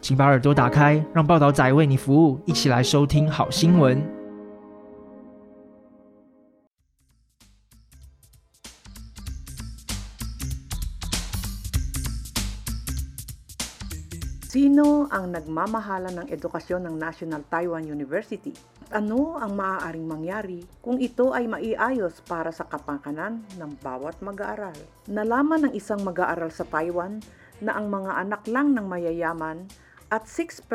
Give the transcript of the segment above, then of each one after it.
请把耳朵打开，让报道仔为你服务，一起来收听好新闻。 Sino ang nagmamahala ng edukasyon ng National Taiwan University? At ano ang maaaring mangyari kung ito ay maiayos para sa kapakanan ng bawat mag-aaral? Nalaman ng isang mag-aaral sa Taiwan na ang mga anak lang ng mayayaman at 6%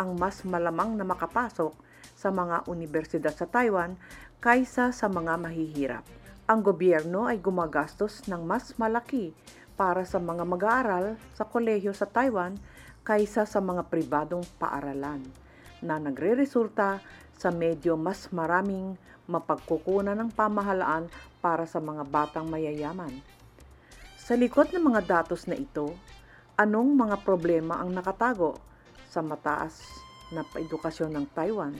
ang mas malamang na makapasok sa mga universidad sa Taiwan kaysa sa mga mahihirap. Ang gobyerno ay gumagastos ng mas malaki para sa mga mag-aaral sa kolehiyo sa Taiwan kaysa sa mga pribadong paaralan na nagre-resulta sa medyo mas maraming mapagkukunan ng pamahalaan para sa mga batang mayayaman. Sa likod ng mga datos na ito, anong mga problema ang nakatago sa mataas na edukasyon ng Taiwan?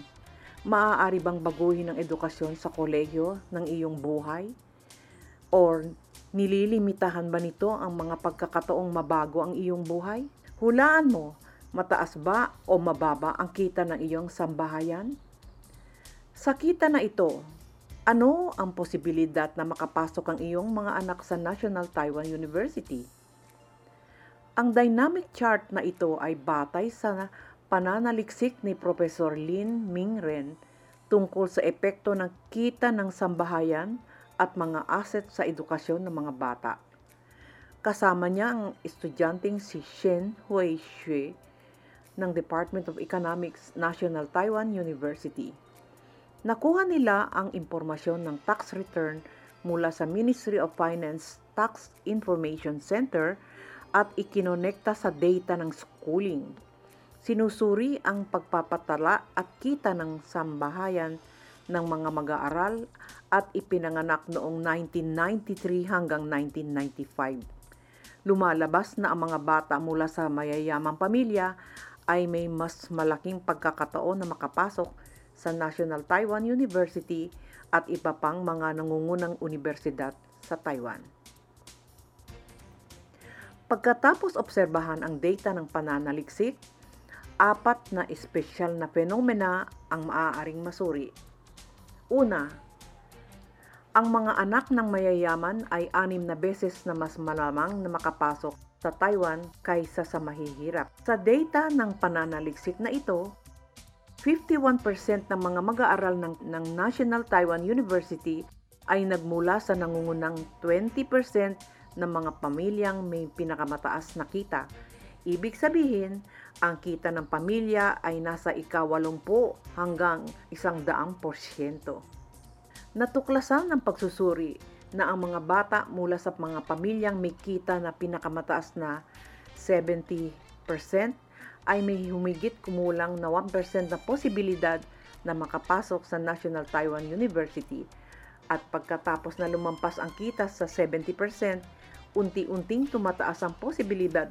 Maaari bang baguhin ang edukasyon sa kolehiyo ng iyong buhay? Or nililimitahan ba nito ang mga pagkakataong mabago ang iyong buhay? Hulaan mo, mataas ba o mababa ang kita ng iyong sambahayan? Sa kita na ito, ano ang posibilidad na makapasok ang iyong mga anak sa National Taiwan University? Ang dynamic chart na ito ay batay sa pananaliksik ni Professor Lin Mingren tungkol sa epekto ng kita ng sambahayan at mga asset sa edukasyon ng mga bata. Kasama niya ang estudyanteng si Shen Hui Xue ng Department of Economics, National Taiwan University. Nakuha nila ang impormasyon ng tax return mula sa Ministry of Finance Tax Information Center at ikinonekta sa data ng schooling. Sinusuri ang pagpapatala at kita ng sambahayan ng mga mag-aaral at ipinanganak noong 1993 hanggang 1995 lumalabas na ang mga bata mula sa mayayamang pamilya ay may mas malaking pagkakataon na makapasok sa National Taiwan University at iba pang mga nangungunang universidad sa Taiwan. Pagkatapos obserbahan ang data ng pananaliksik, apat na espesyal na fenomena ang maaaring masuri. Una, ang mga anak ng mayayaman ay anim na beses na mas malamang na makapasok sa Taiwan kaysa sa mahihirap. Sa data ng pananaliksik na ito, 51% ng mga mag-aaral ng, ng National Taiwan University ay nagmula sa nangungunang 20% ng mga pamilyang may pinakamataas na kita. Ibig sabihin, ang kita ng pamilya ay nasa ikawalumpu hanggang isang daang porsyento. Natuklasan ng pagsusuri na ang mga bata mula sa mga pamilyang may kita na pinakamataas na 70% ay may humigit kumulang na 1% na posibilidad na makapasok sa National Taiwan University at pagkatapos na lumampas ang kita sa 70%, unti-unting tumataas ang posibilidad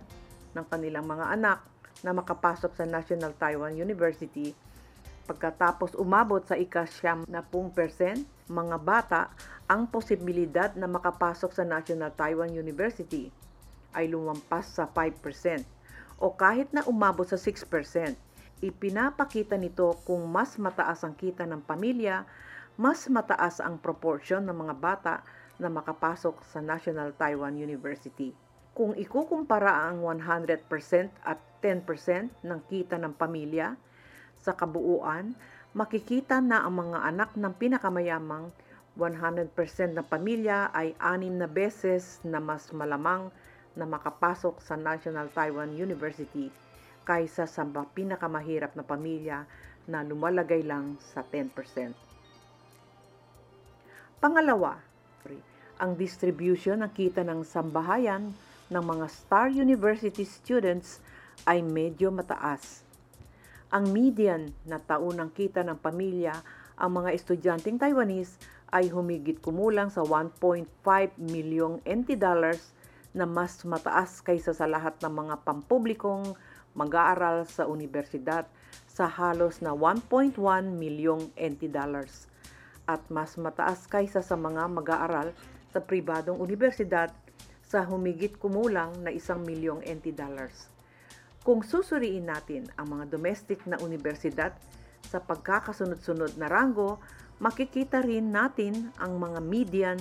ng kanilang mga anak na makapasok sa National Taiwan University pagkatapos umabot sa ikasyam na pung percent mga bata ang posibilidad na makapasok sa National Taiwan University ay lumampas sa 5% o kahit na umabot sa 6%. Ipinapakita nito kung mas mataas ang kita ng pamilya, mas mataas ang proportion ng mga bata na makapasok sa National Taiwan University. Kung ikukumpara ang 100% at 10% ng kita ng pamilya, sa kabuuan, makikita na ang mga anak ng pinakamayamang 100% na pamilya ay anim na beses na mas malamang na makapasok sa National Taiwan University kaysa sa pinakamahirap na pamilya na lumalagay lang sa 10%. Pangalawa, ang distribution ng kita ng sambahayan ng mga Star University students ay medyo mataas. Ang median na taunang kita ng pamilya ang mga estudyanteng Taiwanese ay humigit kumulang sa 1.5 milyong NT dollars na mas mataas kaysa sa lahat ng mga pampublikong mag-aaral sa universidad sa halos na 1.1 milyong NT dollars at mas mataas kaysa sa mga mag-aaral sa pribadong universidad sa humigit kumulang na isang milyong NT dollars. Kung susuriin natin ang mga domestic na universidad sa pagkakasunod-sunod na ranggo, makikita rin natin ang mga median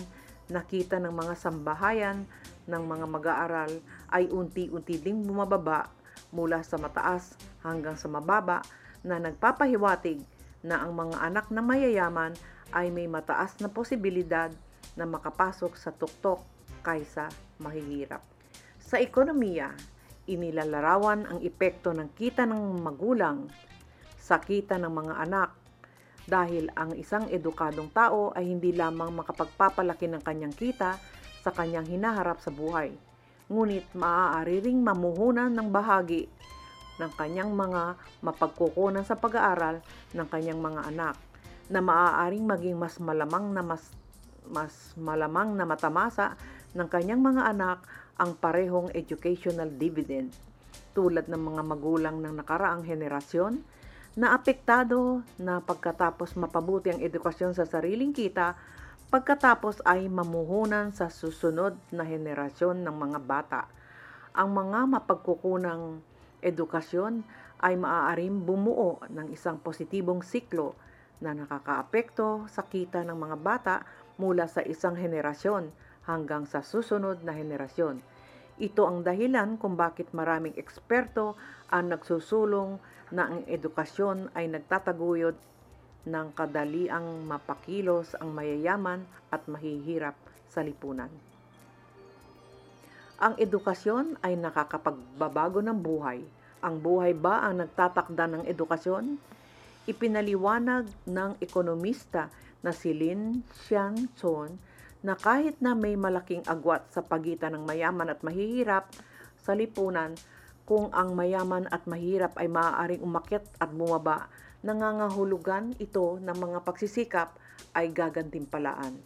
na kita ng mga sambahayan ng mga mag-aaral ay unti-unti ding bumababa mula sa mataas hanggang sa mababa na nagpapahiwatig na ang mga anak ng mayayaman ay may mataas na posibilidad na makapasok sa tuktok kaysa mahihirap. Sa ekonomiya, inilalarawan ang epekto ng kita ng magulang sa kita ng mga anak dahil ang isang edukadong tao ay hindi lamang makapagpapalaki ng kanyang kita sa kanyang hinaharap sa buhay, ngunit maaari ring mamuhunan ng bahagi ng kanyang mga mapagkukunan sa pag-aaral ng kanyang mga anak na maaaring maging mas malamang na mas mas malamang na matamasa ng kanyang mga anak ang parehong educational dividend tulad ng mga magulang ng nakaraang henerasyon na apektado na pagkatapos mapabuti ang edukasyon sa sariling kita, pagkatapos ay mamuhunan sa susunod na henerasyon ng mga bata. Ang mga mapagkukunang edukasyon ay maaaring bumuo ng isang positibong siklo na nakakaapekto sa kita ng mga bata mula sa isang henerasyon hanggang sa susunod na henerasyon. Ito ang dahilan kung bakit maraming eksperto ang nagsusulong na ang edukasyon ay nagtataguyod ng kadaliang mapakilos ang mayayaman at mahihirap sa lipunan. Ang edukasyon ay nakakapagbabago ng buhay. Ang buhay ba ang nagtatakda ng edukasyon? Ipinaliwanag ng ekonomista na si Lin Xianchon na kahit na may malaking agwat sa pagitan ng mayaman at mahihirap sa lipunan, kung ang mayaman at mahirap ay maaaring umakyat at bumaba, nangangahulugan ito ng mga pagsisikap ay gagantimpalaan.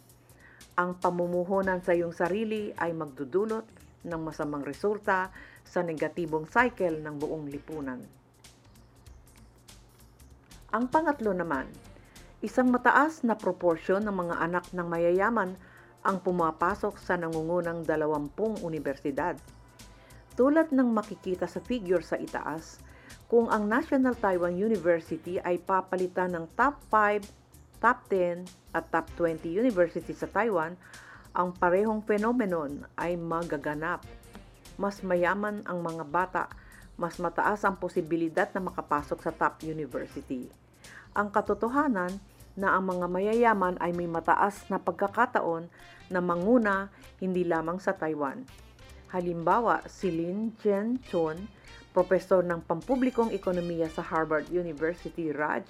Ang pamumuhunan sa iyong sarili ay magdudulot ng masamang resulta sa negatibong cycle ng buong lipunan. Ang pangatlo naman, isang mataas na proporsyon ng mga anak ng mayayaman ang pumapasok sa nangungunang dalawampung universidad tulad ng makikita sa figure sa itaas, kung ang National Taiwan University ay papalitan ng top 5, top 10 at top 20 university sa Taiwan, ang parehong phenomenon ay magaganap. Mas mayaman ang mga bata, mas mataas ang posibilidad na makapasok sa top university. Ang katotohanan na ang mga mayayaman ay may mataas na pagkakataon na manguna hindi lamang sa Taiwan Halimbawa, si Lin Chen Chun, profesor ng pampublikong ekonomiya sa Harvard University, Raj,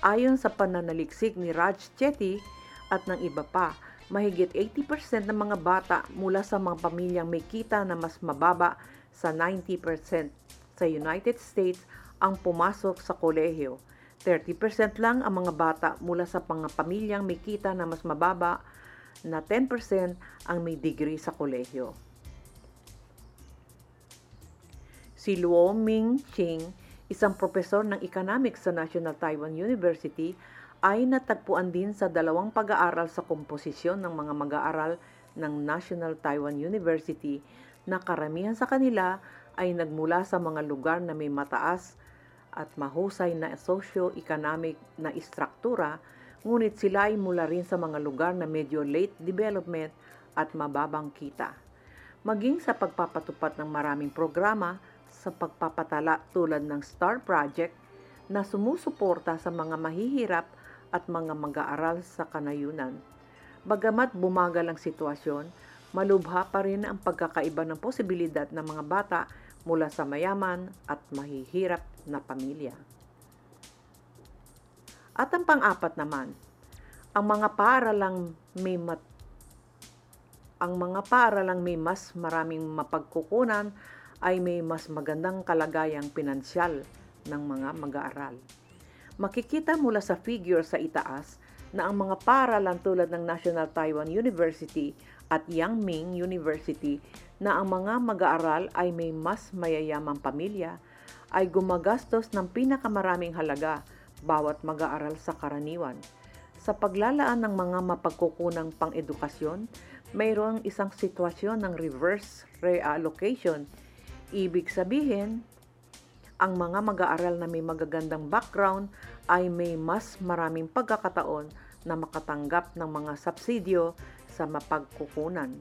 ayon sa pananaliksik ni Raj Chetty at ng iba pa, mahigit 80% ng mga bata mula sa mga pamilyang may kita na mas mababa sa 90% sa United States ang pumasok sa kolehiyo. 30% lang ang mga bata mula sa mga pamilyang may kita na mas mababa na 10% ang may degree sa kolehiyo. Si Luo Ming Ching, isang profesor ng economics sa National Taiwan University, ay natagpuan din sa dalawang pag-aaral sa komposisyon ng mga mag-aaral ng National Taiwan University na karamihan sa kanila ay nagmula sa mga lugar na may mataas at mahusay na socio-economic na istruktura, ngunit sila ay mula rin sa mga lugar na medyo late development at mababang kita. Maging sa pagpapatupad ng maraming programa, sa pagpapatala tulad ng STAR Project na sumusuporta sa mga mahihirap at mga mag-aaral sa kanayunan. Bagamat bumagal ang sitwasyon, malubha pa rin ang pagkakaiba ng posibilidad ng mga bata mula sa mayaman at mahihirap na pamilya. At ang pang-apat naman, ang mga paaralang may mat ang mga paaralang may mas maraming mapagkukunan ay may mas magandang kalagayang pinansyal ng mga mag-aaral. Makikita mula sa figure sa itaas na ang mga paaralan tulad ng National Taiwan University at Yangming University na ang mga mag-aaral ay may mas mayayamang pamilya ay gumagastos ng pinakamaraming halaga bawat mag-aaral sa karaniwan. Sa paglalaan ng mga mapagkukunang pang-edukasyon, mayroong isang sitwasyon ng reverse reallocation. Ibig sabihin, ang mga mag-aaral na may magagandang background ay may mas maraming pagkakataon na makatanggap ng mga subsidyo sa mapagkukunan.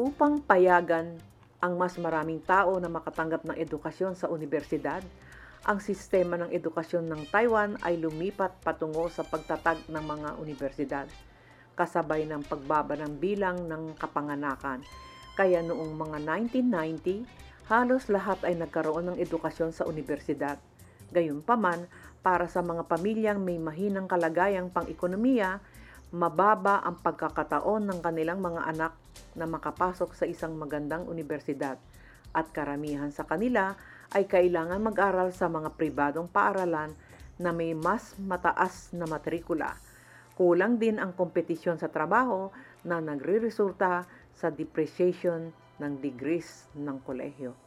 Upang payagan ang mas maraming tao na makatanggap ng edukasyon sa universidad, ang sistema ng edukasyon ng Taiwan ay lumipat patungo sa pagtatag ng mga universidad, kasabay ng pagbaba ng bilang ng kapanganakan. Kaya noong mga 1990, halos lahat ay nagkaroon ng edukasyon sa universidad. Gayunpaman, para sa mga pamilyang may mahinang kalagayang pang-ekonomiya, mababa ang pagkakataon ng kanilang mga anak na makapasok sa isang magandang universidad at karamihan sa kanila ay kailangan mag-aral sa mga pribadong paaralan na may mas mataas na matrikula. Kulang din ang kompetisyon sa trabaho na nagre-resulta sa depreciation ng degrees ng kolehiyo.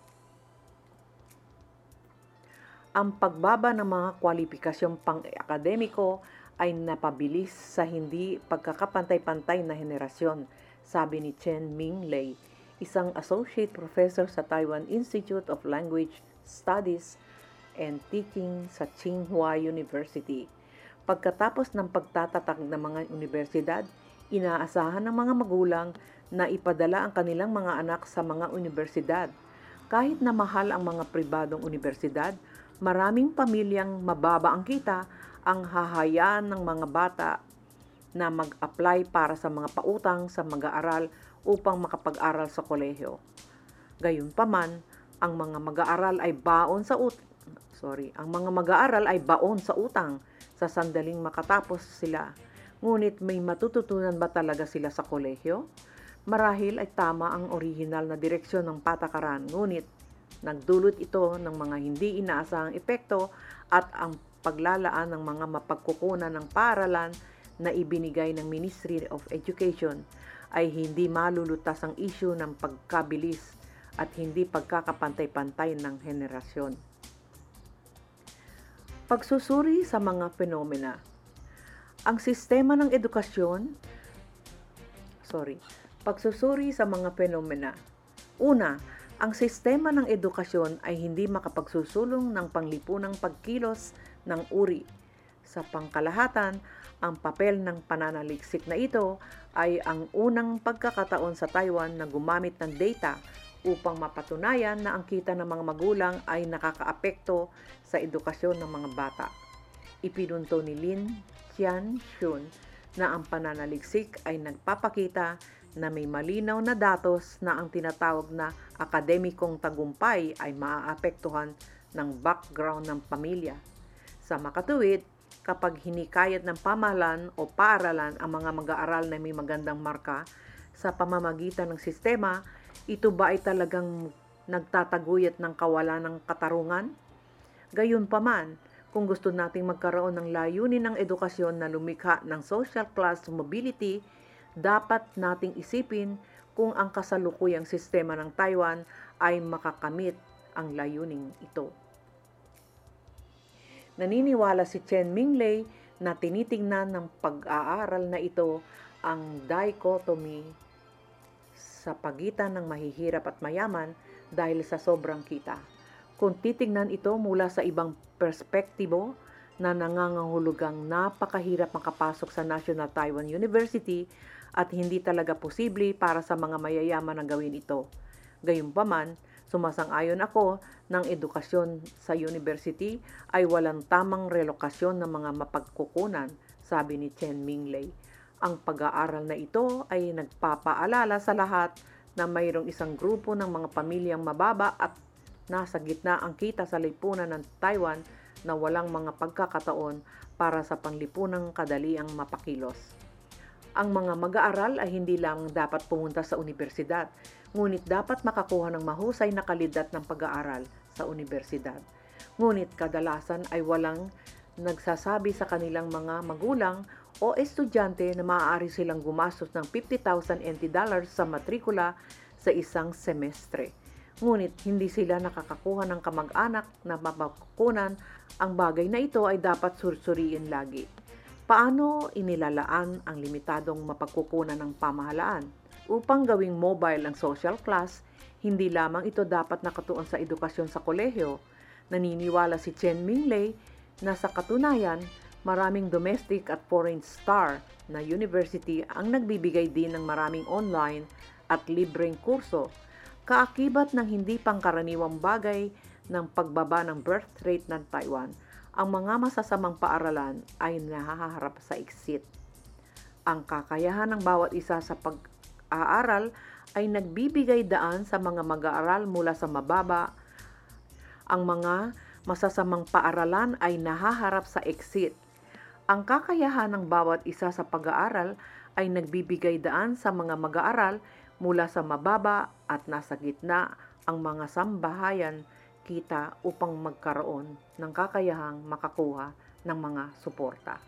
Ang pagbaba ng mga kwalipikasyong pang-akademiko ay napabilis sa hindi pagkakapantay-pantay na henerasyon, sabi ni Chen Minglei, isang associate professor sa Taiwan Institute of Language Studies and Teaching sa Tsinghua University. Pagkatapos ng pagtatatag ng mga universidad, inaasahan ng mga magulang na ipadala ang kanilang mga anak sa mga universidad. Kahit na mahal ang mga pribadong universidad, maraming pamilyang mababa ang kita ang hahayaan ng mga bata na mag-apply para sa mga pautang sa mag-aaral upang makapag-aral sa kolehiyo. Gayunpaman, ang mga mag-aaral ay baon sa ut sorry, ang mga mag-aaral ay baon sa utang sa sandaling makatapos sila. Ngunit may matututunan ba talaga sila sa kolehiyo? Marahil ay tama ang orihinal na direksyon ng patakaran, ngunit Nagdulot ito ng mga hindi inaasahang epekto at ang paglalaan ng mga mapagkukunan ng paaralan na ibinigay ng Ministry of Education ay hindi malulutas ang isyu ng pagkabilis at hindi pagkakapantay-pantay ng henerasyon. Pagsusuri sa mga fenomena. Ang sistema ng edukasyon, sorry, pagsusuri sa mga fenomena. Una, ang sistema ng edukasyon ay hindi makapagsusulong ng panglipunang pagkilos ng uri. Sa pangkalahatan, ang papel ng pananaliksik na ito ay ang unang pagkakataon sa Taiwan na gumamit ng data upang mapatunayan na ang kita ng mga magulang ay nakakaapekto sa edukasyon ng mga bata. Ipinunto ni Lin Qian Shun na ang pananaliksik ay nagpapakita na may malinaw na datos na ang tinatawag na akademikong tagumpay ay maaapektuhan ng background ng pamilya. Sa makatuwid, kapag hinikayat ng pamahalaan o paaralan ang mga mag-aaral na may magandang marka sa pamamagitan ng sistema, ito ba ay talagang nagtataguyat ng kawalan ng katarungan? Gayunpaman, kung gusto nating magkaroon ng layunin ng edukasyon na lumikha ng social class mobility, dapat nating isipin kung ang kasalukuyang sistema ng Taiwan ay makakamit ang layuning ito. Naniniwala si Chen Minglei na tinitingnan ng pag-aaral na ito ang dichotomy sa pagitan ng mahihirap at mayaman dahil sa sobrang kita. Kung titingnan ito mula sa ibang perspektibo na nangangahulugang napakahirap makapasok sa National Taiwan University at hindi talaga posible para sa mga mayayaman na gawin ito. Gayunpaman, sumasang-ayon ako ng edukasyon sa university ay walang tamang relokasyon ng mga mapagkukunan, sabi ni Chen Minglei. Ang pag-aaral na ito ay nagpapaalala sa lahat na mayroong isang grupo ng mga pamilyang mababa at nasa gitna ang kita sa lipunan ng Taiwan na walang mga pagkakataon para sa panlipunang kadaliang mapakilos. Ang mga mag-aaral ay hindi lamang dapat pumunta sa universidad, ngunit dapat makakuha ng mahusay na kalidad ng pag-aaral sa universidad. Ngunit kadalasan ay walang nagsasabi sa kanilang mga magulang o estudyante na maaari silang gumastos ng 50,000 NT dollars sa matrikula sa isang semestre. Ngunit hindi sila nakakakuha ng kamag-anak na mapakukunan. Ang bagay na ito ay dapat sursuriin lagi. Paano inilalaan ang limitadong mapagkukunan ng pamahalaan? Upang gawing mobile ang social class, hindi lamang ito dapat nakatuon sa edukasyon sa kolehiyo. Naniniwala si Chen Minglei na sa katunayan, maraming domestic at foreign star na university ang nagbibigay din ng maraming online at libreng kurso kaakibat ng hindi pangkaraniwang bagay ng pagbaba ng birth rate ng Taiwan, ang mga masasamang paaralan ay nahaharap sa exit. Ang kakayahan ng bawat isa sa pag-aaral ay nagbibigay daan sa mga mag-aaral mula sa mababa. Ang mga masasamang paaralan ay nahaharap sa exit. Ang kakayahan ng bawat isa sa pag-aaral ay nagbibigay daan sa mga mag-aaral mula sa mababa at nasa gitna ang mga sambahayan kita upang magkaroon ng kakayahang makakuha ng mga suporta.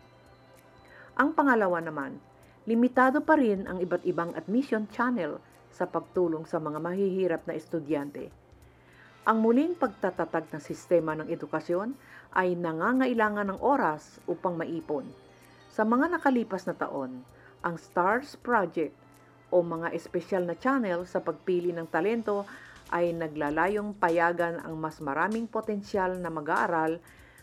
Ang pangalawa naman, limitado pa rin ang iba't ibang admission channel sa pagtulong sa mga mahihirap na estudyante. Ang muling pagtatatag ng sistema ng edukasyon ay nangangailangan ng oras upang maipon. Sa mga nakalipas na taon, ang STARS Project o mga espesyal na channel sa pagpili ng talento ay naglalayong payagan ang mas maraming potensyal na mag-aaral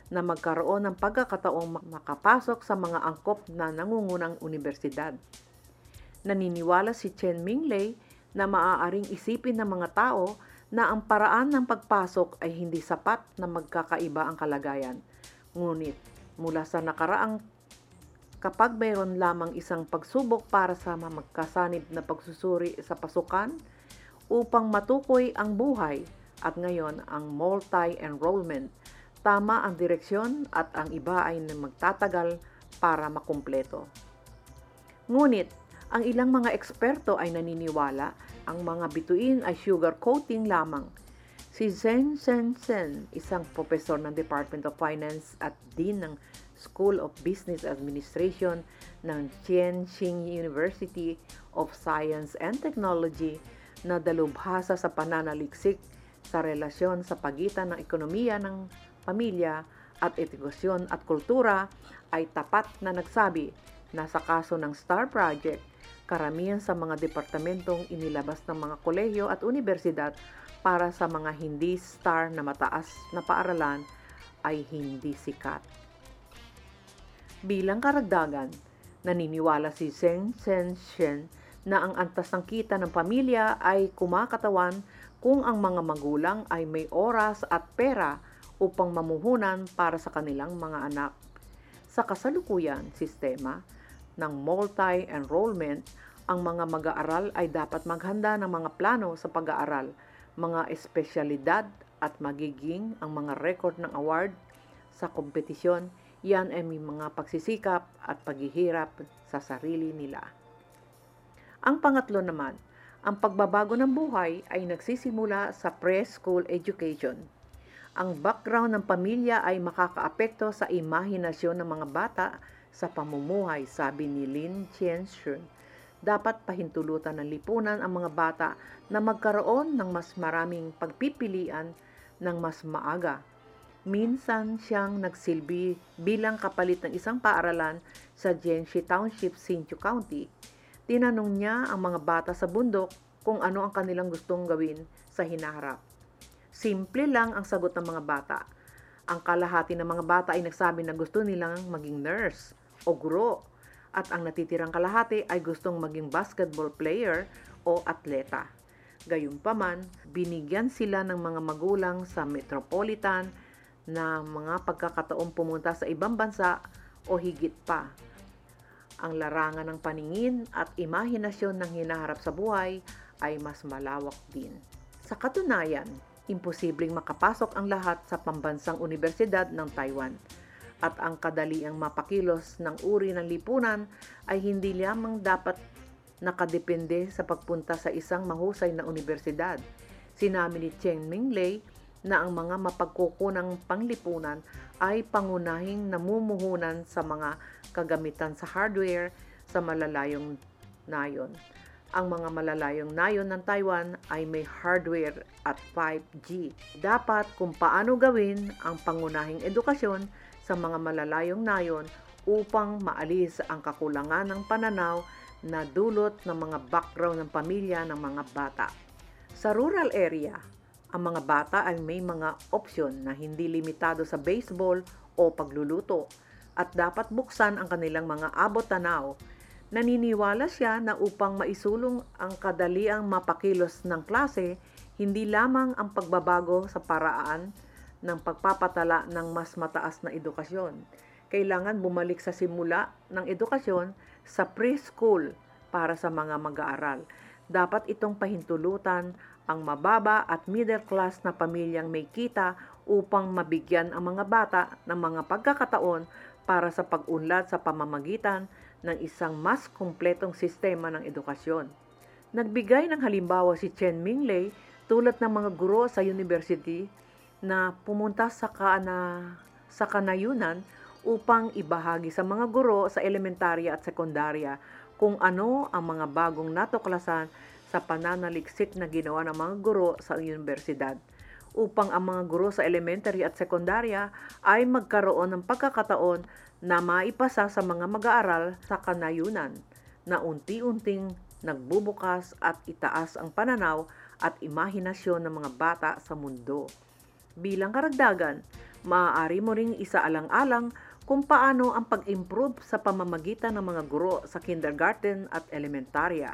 na magkaroon ng pagkakataong makapasok sa mga angkop na nangungunang universidad. Naniniwala si Chen Minglei na maaaring isipin ng mga tao na ang paraan ng pagpasok ay hindi sapat na magkakaiba ang kalagayan. Ngunit mula sa nakaraang kapag mayroon lamang isang pagsubok para sa magkasanib na pagsusuri sa pasukan upang matukoy ang buhay at ngayon ang multi-enrollment. Tama ang direksyon at ang iba ay magtatagal para makumpleto. Ngunit, ang ilang mga eksperto ay naniniwala ang mga bituin ay sugar coating lamang. Si Zhen Zhen Zhen, isang profesor ng Department of Finance at Dean ng School of Business Administration ng Tianjin University of Science and Technology na dalubhasa sa pananaliksik sa relasyon sa pagitan ng ekonomiya ng pamilya at edukasyon at kultura ay tapat na nagsabi na sa kaso ng STAR Project, karamihan sa mga departamentong inilabas ng mga kolehiyo at universidad para sa mga hindi STAR na mataas na paaralan ay hindi sikat. Bilang karagdagan, naniniwala si Zheng Shenshen na ang antas ng kita ng pamilya ay kumakatawan kung ang mga magulang ay may oras at pera upang mamuhunan para sa kanilang mga anak. Sa kasalukuyan sistema ng multi-enrollment, ang mga mag-aaral ay dapat maghanda ng mga plano sa pag-aaral, mga espesyalidad at magiging ang mga record ng award sa kompetisyon yan ay may mga pagsisikap at paghihirap sa sarili nila. Ang pangatlo naman, ang pagbabago ng buhay ay nagsisimula sa preschool education. Ang background ng pamilya ay makakaapekto sa imahinasyon ng mga bata sa pamumuhay, sabi ni Lin Qianshun. Dapat pahintulutan ng lipunan ang mga bata na magkaroon ng mas maraming pagpipilian ng mas maaga Minsan siyang nagsilbi bilang kapalit ng isang paaralan sa Jiangxi Township, Hsinchu County. Tinanong niya ang mga bata sa bundok kung ano ang kanilang gustong gawin sa hinaharap. Simple lang ang sagot ng mga bata. Ang kalahati ng mga bata ay nagsabi na gusto nilang maging nurse o guro at ang natitirang kalahati ay gustong maging basketball player o atleta. Gayunpaman, binigyan sila ng mga magulang sa metropolitan na mga pagkakataong pumunta sa ibang bansa o higit pa. Ang larangan ng paningin at imahinasyon ng hinaharap sa buhay ay mas malawak din. Sa katunayan, imposibleng makapasok ang lahat sa pambansang universidad ng Taiwan. at ang kadaliang mapakilos ng uri ng lipunan ay hindi lamang dapat nakadepende sa pagpunta sa isang mahusay na universidad. Sinabi ni Cheng Minglei na ang mga mapagkukunang panglipunan ay pangunahing namumuhunan sa mga kagamitan sa hardware sa malalayong nayon. Ang mga malalayong nayon ng Taiwan ay may hardware at 5G. Dapat kung paano gawin ang pangunahing edukasyon sa mga malalayong nayon upang maalis ang kakulangan ng pananaw na dulot ng mga background ng pamilya ng mga bata. Sa rural area, ang mga bata ay may mga opsyon na hindi limitado sa baseball o pagluluto at dapat buksan ang kanilang mga abot-tanaw Naniniwala siya na upang maisulong ang kadaliang mapakilos ng klase, hindi lamang ang pagbabago sa paraan ng pagpapatala ng mas mataas na edukasyon. Kailangan bumalik sa simula ng edukasyon sa preschool para sa mga mag-aaral. Dapat itong pahintulutan ang mababa at middle class na pamilyang may kita upang mabigyan ang mga bata ng mga pagkakataon para sa pag-unlad sa pamamagitan ng isang mas kumpletong sistema ng edukasyon. Nagbigay ng halimbawa si Chen Minglei tulad ng mga guro sa university na pumunta sa, kana, sa kanayunan upang ibahagi sa mga guro sa elementarya at sekundarya kung ano ang mga bagong natuklasan sa pananaliksik na ginawa ng mga guro sa universidad upang ang mga guro sa elementary at sekundarya ay magkaroon ng pagkakataon na maipasa sa mga mag-aaral sa kanayunan na unti-unting nagbubukas at itaas ang pananaw at imahinasyon ng mga bata sa mundo. Bilang karagdagan, maaari mo ring isaalang-alang kung paano ang pag-improve sa pamamagitan ng mga guro sa kindergarten at elementarya.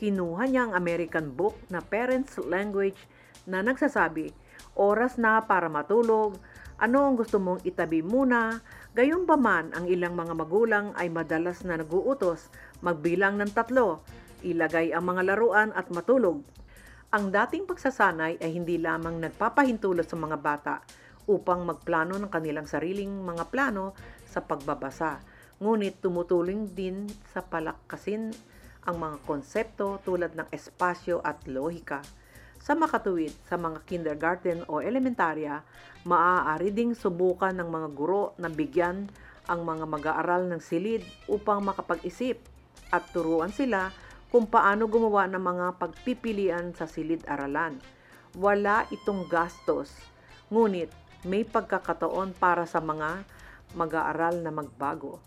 Kinuha niya ang American book na Parents Language na nagsasabi, oras na para matulog, ano ang gusto mong itabi muna, Gayon pa man, ang ilang mga magulang ay madalas na naguutos magbilang ng tatlo, ilagay ang mga laruan at matulog. Ang dating pagsasanay ay hindi lamang nagpapahintulot sa mga bata upang magplano ng kanilang sariling mga plano sa pagbabasa, ngunit tumutulong din sa palakasin ang mga konsepto tulad ng espasyo at lohika. Sa makatuwid sa mga kindergarten o elementarya, maaari ding subukan ng mga guro na bigyan ang mga mag-aaral ng silid upang makapag-isip at turuan sila kung paano gumawa ng mga pagpipilian sa silid-aralan. Wala itong gastos, ngunit may pagkakataon para sa mga mag-aaral na magbago.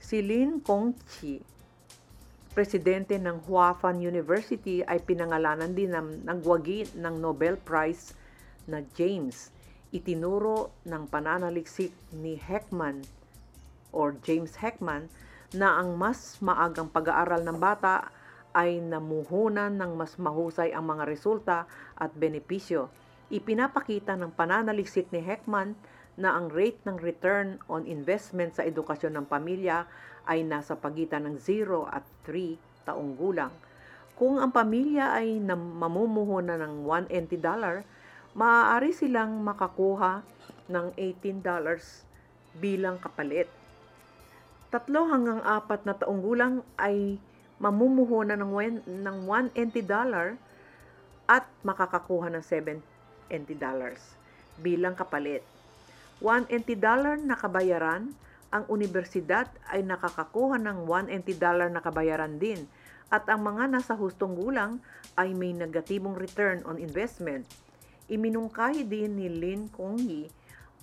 Si Lin Kongchi presidente ng Huafan University ay pinangalanan din ng nagwagi ng Nobel Prize na James. Itinuro ng pananaliksik ni Heckman or James Heckman na ang mas maagang pag-aaral ng bata ay namuhunan ng mas mahusay ang mga resulta at benepisyo. Ipinapakita ng pananaliksik ni Heckman na ang rate ng return on investment sa edukasyon ng pamilya ay nasa pagitan ng 0 at 3 taong gulang. Kung ang pamilya ay mamumuhunan ng 180 dollar, maaari silang makakuha ng 18 dollars bilang kapalit. Tatlo hanggang apat na taong gulang ay mamumuhunan ng, ng 180 dollar at makakakuha ng 7 dollars bilang kapalit. 180 dollar na kabayaran ang universidad ay nakakakuha ng 180 dollar na kabayaran din at ang mga nasa hustong gulang ay may negatibong return on investment. Iminungkahi din ni Lin Kongyi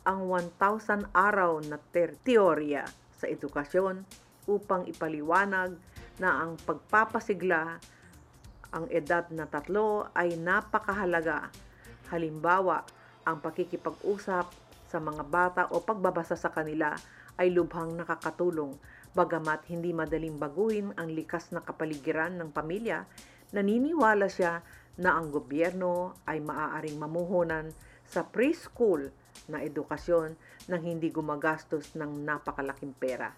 ang 1,000 araw na ter- teorya sa edukasyon upang ipaliwanag na ang pagpapasigla ang edad na tatlo ay napakahalaga. Halimbawa, ang pakikipag-usap sa mga bata o pagbabasa sa kanila ay lubhang nakakatulong. Bagamat hindi madaling baguhin ang likas na kapaligiran ng pamilya, naniniwala siya na ang gobyerno ay maaaring mamuhunan sa preschool na edukasyon nang hindi gumagastos ng napakalaking pera.